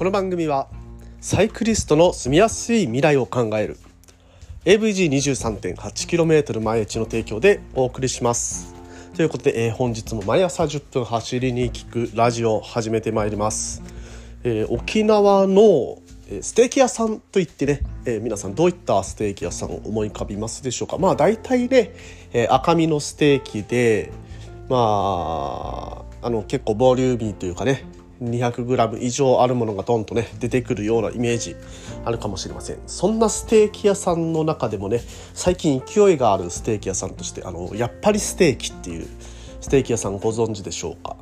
この番組はサイクリストの住みやすい未来を考える AVG23.8km 毎日の提供でお送りします。ということで、えー、本日も毎朝10分走りに聞くラジオを始めてまいります、えー、沖縄のステーキ屋さんといってね、えー、皆さんどういったステーキ屋さんを思い浮かびますでしょうか。まあ大体ね、えー、赤身のステーキでまああの結構ボリューミーというかね 200g 以上あるものがドンとね出てくるようなイメージあるかもしれません。そんなステーキ屋さんの中でもね最近勢いがあるステーキ屋さんとしてあのやっぱりステーキっていうステーキ屋さんご存知でしょうか？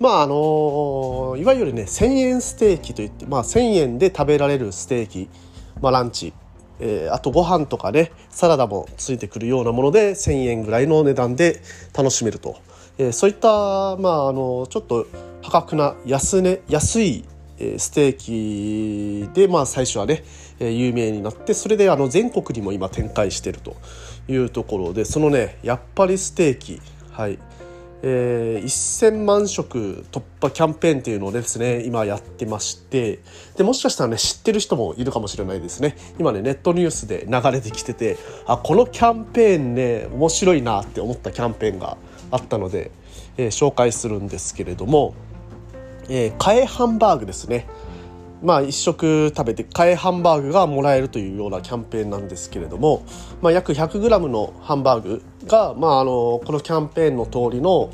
まああのいわゆるね1000円ステーキといって、まあ、1000円で食べられるステーキ、まあ、ランチ、えー、あとご飯とかねサラダもついてくるようなもので1000円ぐらいの値段で楽しめると、えー、そういった、まあ、あのちょっと破格な安,、ね、安いステーキで、まあ、最初はね有名になってそれであの全国にも今展開してるというところでそのねやっぱりステーキはい。えー、1000万食突破キャンペーンっていうのをですね今やってましてでもしかしたらね知ってる人もいるかもしれないですね。今ねネットニュースで流れてきててあこのキャンペーンね面白いなって思ったキャンペーンがあったので、えー、紹介するんですけれども、えー、替えハンバーグですねまあ、1食食べて替えハンバーグがもらえるというようなキャンペーンなんですけれども、まあ、約 100g のハンバーグが、まあ、あのこのキャンペーンの通りの,、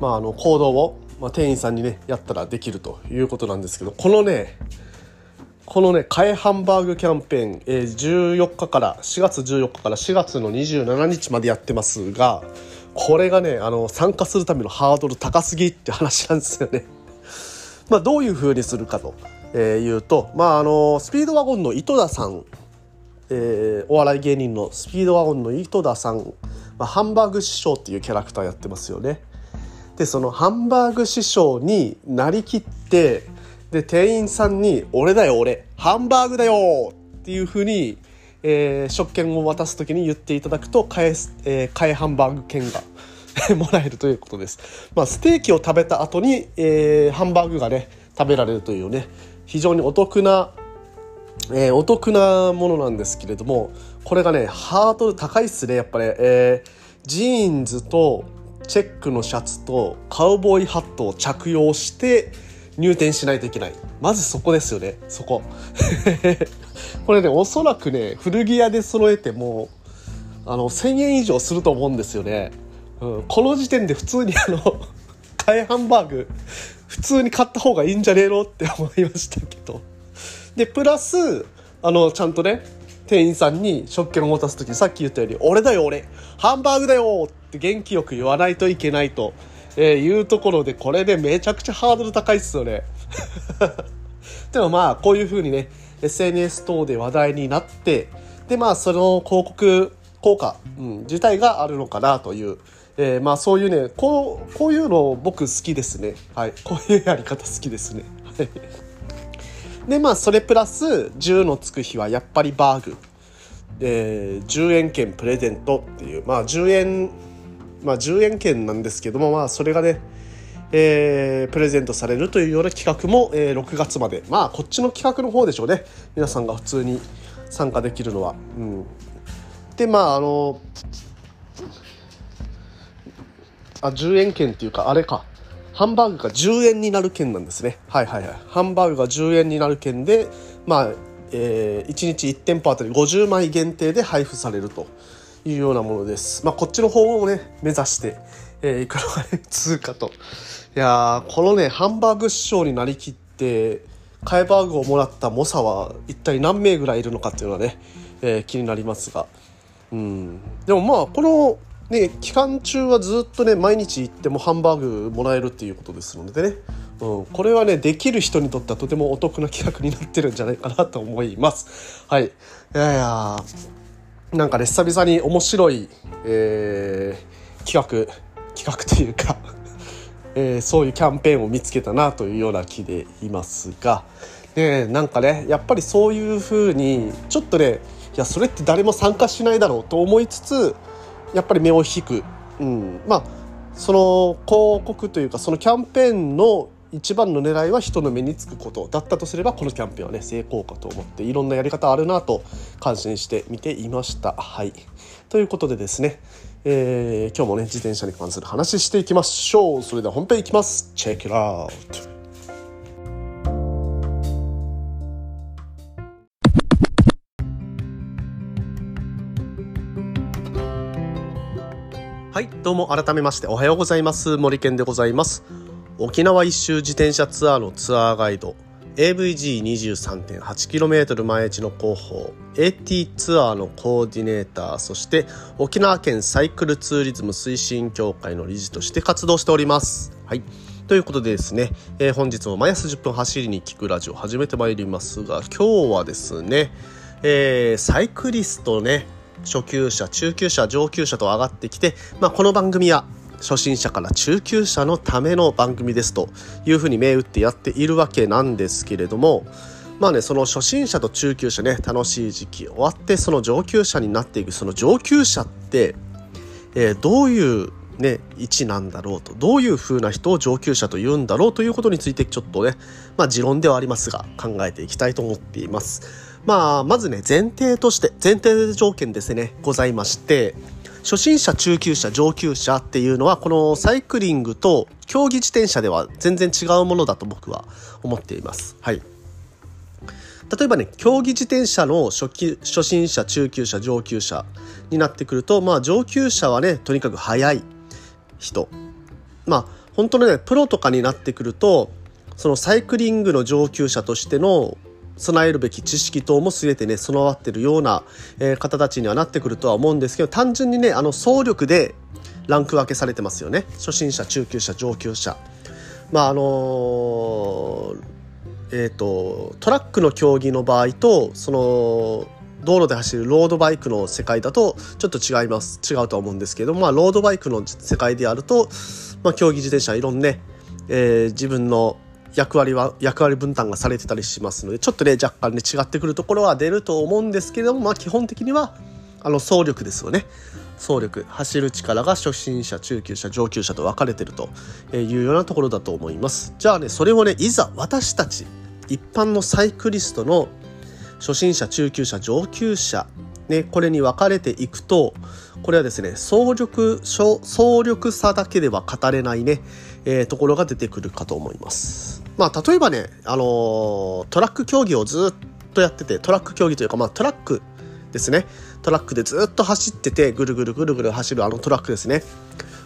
まあ、あの行動を、まあ、店員さんにねやったらできるということなんですけどこのねこのね替えハンバーグキャンペーン、えー、14日から4月14日から4月の27日までやってますがこれがねあの参加するためのハードル高すぎって話なんですよね。まあ、どういうふうにするかとえー、言うと、まあ、あのスピードワゴンの井戸田さん、えー、お笑い芸人のスピードワゴンの井戸田さん、まあ、ハンバーグ師匠っていうキャラクターやってますよね。でそのハンバーグ師匠になりきってで店員さんに「俺だよ俺ハンバーグだよ!」っていうふうに、えー、食券を渡す時に言っていただくと替え,、えー、替えハンバーグ券が もらえるということです。まあ、ステーキを食べた後に、えー、ハンバーグがね食べられるというね非常にお得な、えー、お得なものなんですけれどもこれがねハードル高いっすねやっぱり、えー、ジーンズとチェックのシャツとカウボーイハットを着用して入店しないといけない。まずそこですよねそこ。これねおそらくね古着屋で揃えてもあの1000円以上すると思うんですよね、うん、この時点で普通にあの 替えハンバーグ普通に買った方がいいんじゃねえのって思いましたけど。で、プラス、あの、ちゃんとね、店員さんに食券を渡す時さっき言ったように、俺だよ俺ハンバーグだよって元気よく言わないといけないと、えー、いうところで、これでめちゃくちゃハードル高いっすよね。でもまあ、こういう風にね、SNS 等で話題になって、でまあ、その広告効果、うん、自体があるのかなという、えー、まあそういうねこうこういうの僕好きですね。はい。こういうやり方好きですね。でまあそれプラス10のつく日はやっぱりバーグ、え、10円券プレゼントっていう。まあ10円まあ10円券なんですけどもまあそれがねえー、プレゼントされるというような企画も、えー、6月まで。まあこっちの企画の方でしょうね。皆さんが普通に参加できるのは。うん、でまああのあ、10円券っていうか、あれか。ハンバーグが10円になる券なんですね。はいはいはい。ハンバーグが10円になる券で、まあ、えー、1日1店舗あたり50枚限定で配布されるというようなものです。まあ、こっちの方をね、目指して、えー、いくのがね、通過と。いやこのね、ハンバーグ師匠になりきって、替えバーグをもらった猛者は一体何名ぐらいいるのかっていうのはね、えー、気になりますが。うん。でもまあ、こので期間中はずっとね毎日行ってもハンバーグもらえるっていうことですのでね、うん、これはねできる人にとってはとてもお得な企画になってるんじゃないかなと思います。はい。いやいやなんかね久々に面白い、えー、企画企画というかえー、そういうキャンペーンを見つけたなというような気でいますが。でなんかねやっぱりそういうふうにちょっとねいやそれって誰も参加しないだろうと思いつつやっぱり目を引く、うん、まあその広告というかそのキャンペーンの一番の狙いは人の目につくことだったとすればこのキャンペーンはね成功かと思っていろんなやり方あるなと感心して見ていました。はい。ということでですね、えー、今日もね自転車に関する話していきましょう。それでは本編いきます。チェック it out はどうも改めましておはようございます。森健でございます。沖縄一周自転車ツアーのツアーガイド。AVG23.8km 毎日の広報。AT ツアーのコーディネーター。そして沖縄県サイクルツーリズム推進協会の理事として活動しております。はい。ということでですね、えー、本日も毎朝10分走りに聞くラジオ始めてまいりますが今日はですね、えー、サイクリストね初級者中級者上級者と上がってきて、まあ、この番組は初心者から中級者のための番組ですというふうに銘打ってやっているわけなんですけれどもまあねその初心者と中級者ね楽しい時期終わってその上級者になっていくその上級者って、えー、どういうね、位置なんだろうとどういうふうな人を上級者と言うんだろうということについてちょっとねまあ持論ではありますが考えていきたいと思っています。まあ、まずね、前提として、前提条件ですね、ございまして、初心者、中級者、上級者っていうのは、このサイクリングと競技自転車では全然違うものだと僕は思っています。はい。例えばね、競技自転車の初期初心者、中級者、上級者になってくると、まあ上級者はね、とにかく速い人。まあ本当のね、プロとかになってくると、そのサイクリングの上級者としての備えるべき知識等も全てね備わってるような、えー、方たちにはなってくるとは思うんですけど単純にねあの総力でランク分けされてますよね。初心者中級者上級者。まああのー、えっ、ー、とトラックの競技の場合とその道路で走るロードバイクの世界だとちょっと違います。違うとは思うんですけどまあロードバイクの世界であると、まあ、競技自転車いろんなね、えー、自分の役割は役割分担がされてたりしますのでちょっとね若干ね違ってくるところは出ると思うんですけれどもまあ基本的にはあの走力ですよね。走力走る力が初心者中級者上級者と分かれてるというようなところだと思います。じゃあねそれをねいざ私たち一般のサイクリストの初心者中級者上級者ね、これに分かれていくとこれはですね総力総力差だけでは語れないね、えー、ところが出てくるかと思います。まあ、例えばね、あのー、トラック競技をずっとやってて、トラック競技というか、まあ、トラックですね。トラックでずっと走ってて、ぐるぐるぐるぐる走るあのトラックですね。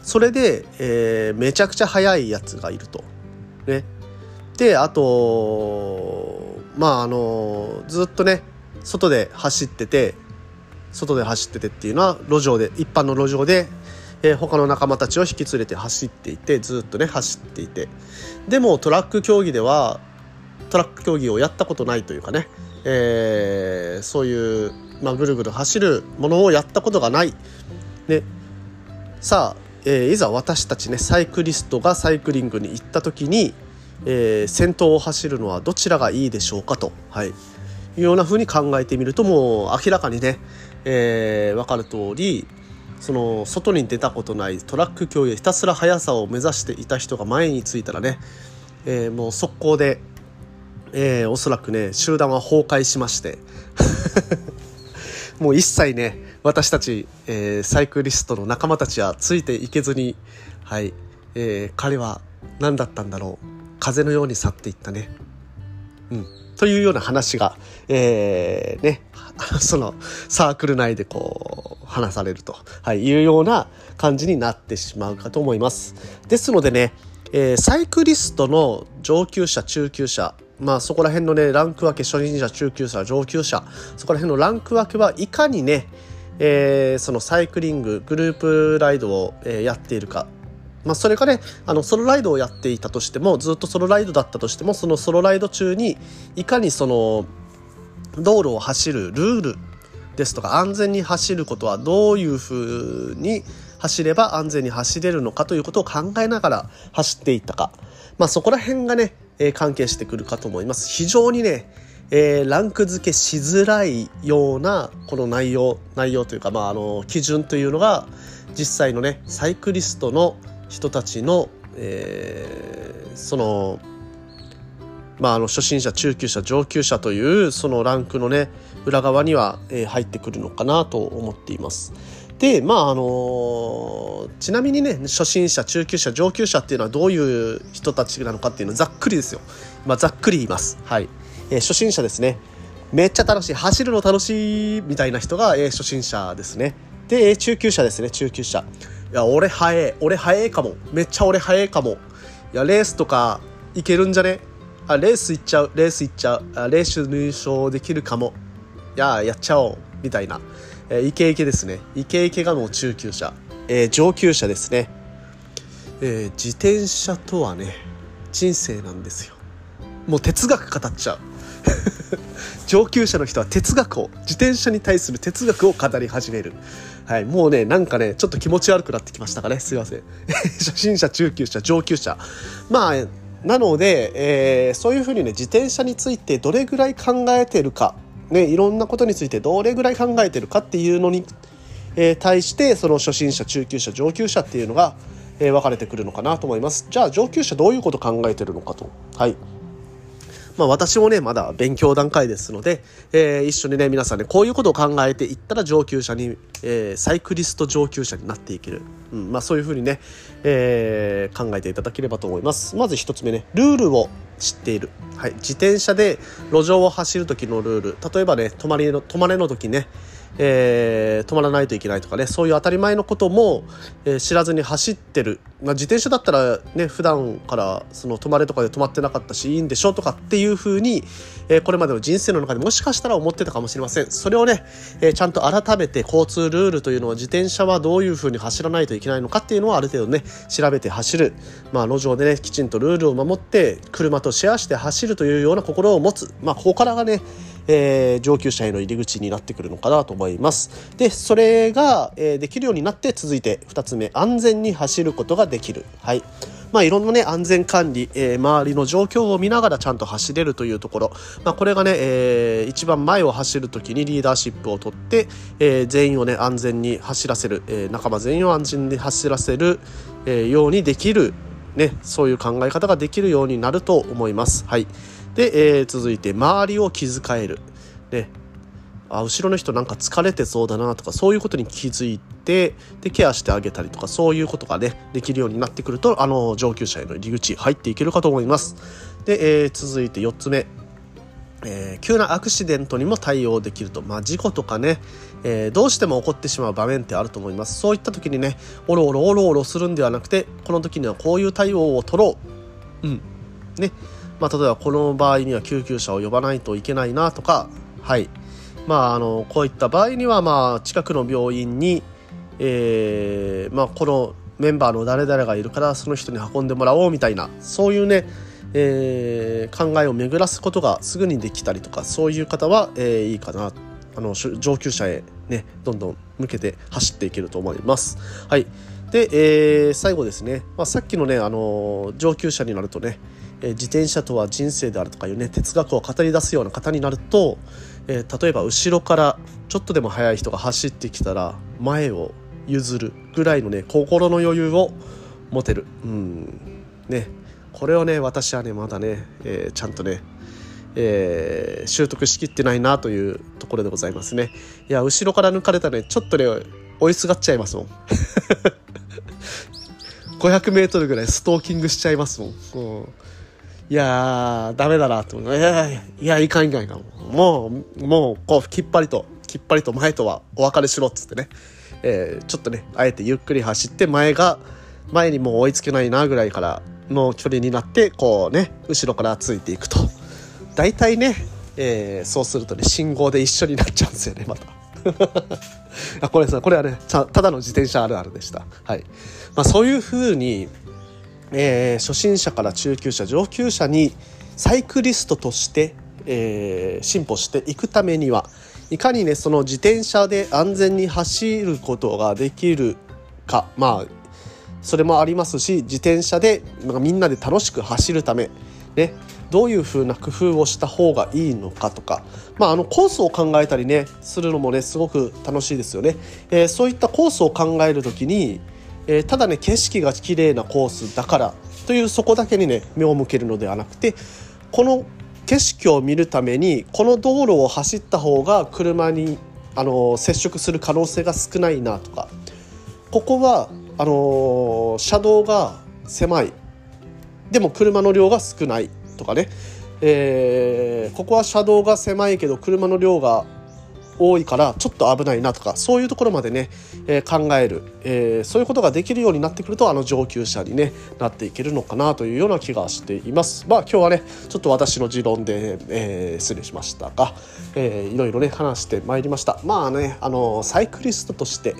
それで、えー、めちゃくちゃ速いやつがいると。ね。で、あと、まあ、あの、ずっとね、外で走ってて、外で走っててっていうのは、路上で、一般の路上でえー、他の仲間たちを引き連れて走っていてずっとね走っていて。でもトラック競技ではトラック競技をやったことないというかね、えー、そういう、まあ、ぐるぐる走るものをやったことがない、ね、さあ、えー、いざ私たちねサイクリストがサイクリングに行った時に、えー、先頭を走るのはどちらがいいでしょうかと、はい、いうようなふうに考えてみるともう明らかにね、えー、分かる通りその外に出たことないトラック競技ひたすら速さを目指していた人が前についたらね、えー、もう速攻で、えー、おそらくね集団は崩壊しまして もう一切ね私たち、えー、サイクリストの仲間たちはついていけずに、はいえー、彼は何だったんだろう風のように去っていったね。うんというような話が、えー、ね、そのサークル内でこう話されると、はい、いうような感じになってしまうかと思います。ですのでね、えー、サイクリストの上級者、中級者、まあそこら辺のね、ランク分け、初心者、中級者、上級者、そこら辺のランク分けはいかにね、えー、そのサイクリング、グループライドを、えー、やっているか、まあ、それがねあのソロライドをやっていたとしてもずっとソロライドだったとしてもそのソロライド中にいかにその道路を走るルールですとか安全に走ることはどういうふうに走れば安全に走れるのかということを考えながら走っていったか、まあ、そこら辺がね、えー、関係してくるかと思います。非常にね、えー、ランク付けしづらいようなこの内容内容というか、まあ、あの基準というのが実際のねサイクリストの人たちの、えー、そのまあ、あの初心者中級者上級者というそのランクのね裏側には、えー、入ってくるのかなと思っています。でまああの、ちなみにね初心者中級者上級者っていうのはどういう人たちなのかっていうのはざっくりですよ、まあ、ざっくり言います。はい、えー、初心者ですね。めっちゃ楽しい。走るの楽しいみたいな人が、えー、初心者ですね。で中級者ですね。中級者。いや俺早え俺早えかも。めっちゃ俺早えかも。いやレースとかいけるんじゃね？あレース行っちゃう。レース行っちゃう。あレース入賞できるかも。いややっちゃおう。みたいな、えー、イケイケですね。イケイケがもう中級者、えー、上級者ですね、えー、自転車とはね人生なんですよ。もう哲学語っちゃう。上級者の人は哲学を自転車に対する哲学を語り始める。はい。もうねなんかねちょっと気持ち悪くなってきましたかね。すいません。初心者中級者上級者。まあなので、えー、そういうふうにね自転車についてどれぐらい考えてるか、ね、いろんなことについてどれぐらい考えてるかっていうのに、えー、対してその初心者中級者上級者っていうのが、えー、分かれてくるのかなと思います。じゃあ上級者どういうこと考えてるのかと。はい。まあ、私もねまだ勉強段階ですので、えー、一緒にね皆さんねこういうことを考えていったら上級者に、えー、サイクリスト上級者になっていける、うんまあ、そういうふうにね、えー、考えていただければと思います。まず1つ目ねルールを知っている、はい、自転車で路上を走る時のルール。例えばね泊まりの止まれの時ねえー、止まらないといけないとかねそういう当たり前のことも、えー、知らずに走ってる、まあ、自転車だったらね普段からその止まれとかで止まってなかったしいいんでしょうとかっていうふうに、えー、これまでの人生の中でもしかしたら思ってたかもしれません。それをね、えー、ちゃんと改めて交通ルールというのは自転車はどういうふうに走らないといけないのかっていうのをある程度ね調べて走る、まあ、路上でねきちんとルールを守って車とシェアして走るというような心を持つ、まあ、ここからがねえー、上級者への入り口になってくるのかなと思います。で、それが、えー、できるようになって続いて2つ目、安全に走ることができる。はい。まあ、いろんなね、安全管理、えー、周りの状況を見ながらちゃんと走れるというところ、まあ、これがね、えー、一番前を走るときにリーダーシップを取って、えー、全員をね、安全に走らせる、えー、仲間全員を安全に走らせる、えー、ようにできる、ね、そういう考え方ができるようになると思います。はい。で、えー、続いて周りを気遣える。ね、あ後ろの人なんか疲れてそうだなとかそういうことに気づいてでケアしてあげたりとかそういうことがねできるようになってくるとあの上級者への入り口入っていけるかと思います。で、えー、続いて4つ目。えー、急なアクシデントにも対応できると、まあ、事故とかね、えー、どうしても起こってしまう場面ってあると思いますそういった時にねおろおろおろおろするんではなくてこの時にはこういう対応を取ろううんねまあ、例えばこの場合には救急車を呼ばないといけないなとか、はい。まあ、あの、こういった場合には、まあ、近くの病院に、えー、まあ、このメンバーの誰々がいるからその人に運んでもらおうみたいな、そういうね、えー、考えを巡らすことがすぐにできたりとか、そういう方は、えー、いいかな。あの、上級者へね、どんどん向けて走っていけると思います。はい。で、えー、最後ですね、まあ、さっきのね、あの上級者になるとね、え自転車とは人生であるとかいうね哲学を語り出すような方になると、え、例えば後ろからちょっとでも速い人が走ってきたら前を譲るぐらいのね心の余裕を持てる。うん。ね。これをね私はねまだね、えー、ちゃんとねえー、習得しきってないなというところでございますね。いや後ろから抜かれたねちょっとね追いすがっちゃいますもん。500m ぐらいストーキングしちゃいますもん、うんいやー、ダメだなと思う。いやいや、いや、いかんいかんいかん。もう、もう、こう、きっぱりと、きっぱりと前とはお別れしろっつってね。えー、ちょっとね、あえてゆっくり走って前が、前にもう追いつけないなぐらいからの距離になって、こうね、後ろからついていくと。大体ね、えー、そうするとね、信号で一緒になっちゃうんですよね、また。あこれさ、これはね、ただの自転車あるあるでした。はい。まあそういうふうに、えー、初心者から中級者上級者にサイクリストとして、えー、進歩していくためにはいかにねその自転車で安全に走ることができるか。まあそれもありますし自転車でみんなで楽しく走るためねどういう風な工夫をした方がいいのかとか、まあ、あのコースを考えたりねするのもねすごく楽しいですよね、えー、そういったコースを考える時にえー、ただね景色が綺麗なコースだからというそこだけにね目を向けるのではなくてこの景色を見るためにこの道路を走った方が車にあの接触する可能性が少ないなとかここはあの車道が狭い。でも車の量が少ないとかね、えー、ここは車道が狭いけど車の量が多いからちょっと危ないなとかそういうところまでね、えー、考える、えー、そういうことができるようになってくるとあの上級者に、ね、なっていけるのかなというような気がしています。まあ今日はねちょっと私の持論で、えー、失礼しましたが、えー、いろいろね話してまいりました。まあねあのサイクリストとして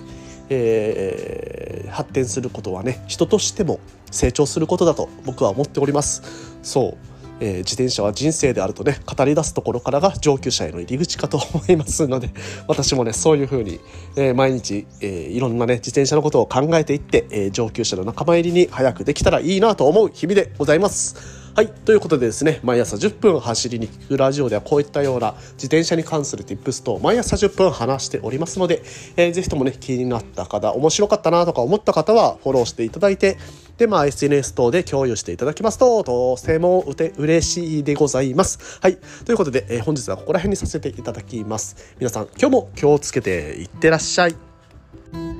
えー、発展することはね人としても成長することだと僕は思っております。そう。えー、自転車は人生であるとね語り出すところからが上級者への入り口かと思いますので 私もねそういうふうに、えー、毎日、えー、いろんなね自転車のことを考えていって、え上級者の仲間入りに早くできたらいいなと思う日々でございます。はい。ということでですね、毎朝10分走りに聞くラジオではこういったような自転車に関する tips と毎朝10分話しておりますので、えー、ぜひともね、気になった方、面白かったなとか思った方はフォローしていただいて、で、まあ SNS 等で共有していただきますと、とてもうて嬉しいでございます。はい。ということで、えー、本日はここら辺にさせていただきます。皆さん、今日も気をつけていってらっしゃい。